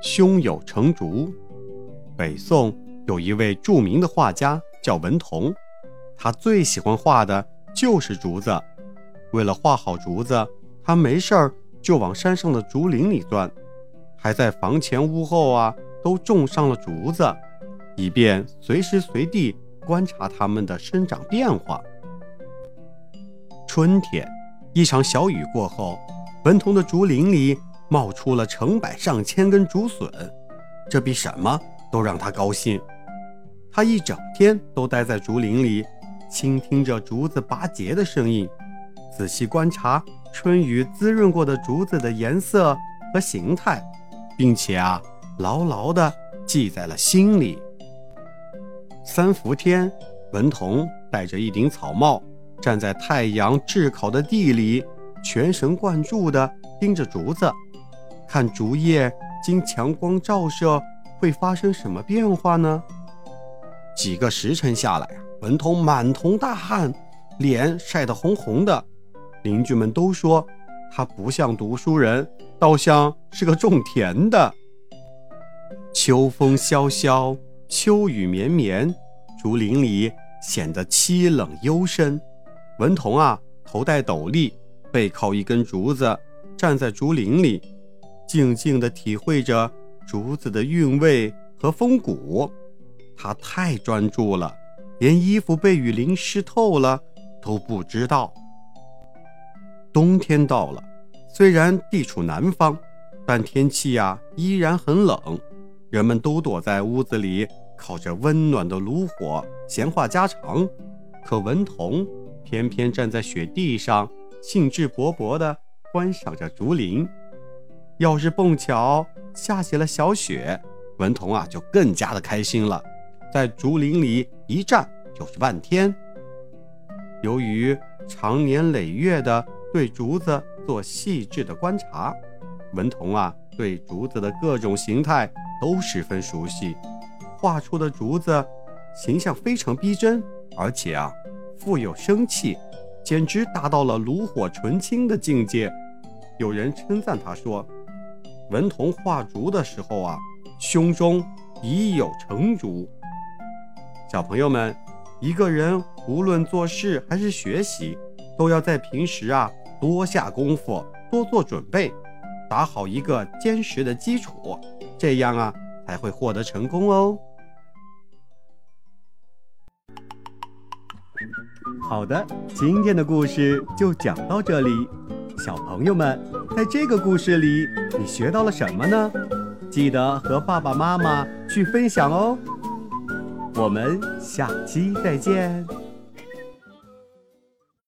胸有成竹。北宋有一位著名的画家叫文同，他最喜欢画的就是竹子。为了画好竹子，他没事儿就往山上的竹林里钻，还在房前屋后啊都种上了竹子，以便随时随地观察它们的生长变化。春天，一场小雨过后，文同的竹林里。冒出了成百上千根竹笋，这比什么都让他高兴。他一整天都待在竹林里，倾听着竹子拔节的声音，仔细观察春雨滋润过的竹子的颜色和形态，并且啊，牢牢地记在了心里。三伏天，文童戴着一顶草帽，站在太阳炙烤的地里，全神贯注地盯着竹子。看竹叶经强光照射会发生什么变化呢？几个时辰下来，文童满头大汗，脸晒得红红的。邻居们都说他不像读书人，倒像是个种田的。秋风萧萧，秋雨绵绵，竹林里显得凄冷幽深。文童啊，头戴斗笠，背靠一根竹子，站在竹林里。静静地体会着竹子的韵味和风骨，他太专注了，连衣服被雨淋湿透了都不知道。冬天到了，虽然地处南方，但天气呀依然很冷，人们都躲在屋子里，靠着温暖的炉火闲话家常。可文童偏偏站在雪地上，兴致勃勃地观赏着竹林。要是碰巧下起了小雪，文童啊就更加的开心了，在竹林里一站就是半天。由于长年累月的对竹子做细致的观察，文童啊对竹子的各种形态都十分熟悉，画出的竹子形象非常逼真，而且啊富有生气，简直达到了炉火纯青的境界。有人称赞他说。文童画竹的时候啊，胸中已有成竹。小朋友们，一个人无论做事还是学习，都要在平时啊多下功夫，多做准备，打好一个坚实的基础，这样啊才会获得成功哦。好的，今天的故事就讲到这里。小朋友们，在这个故事里，你学到了什么呢？记得和爸爸妈妈去分享哦。我们下期再见。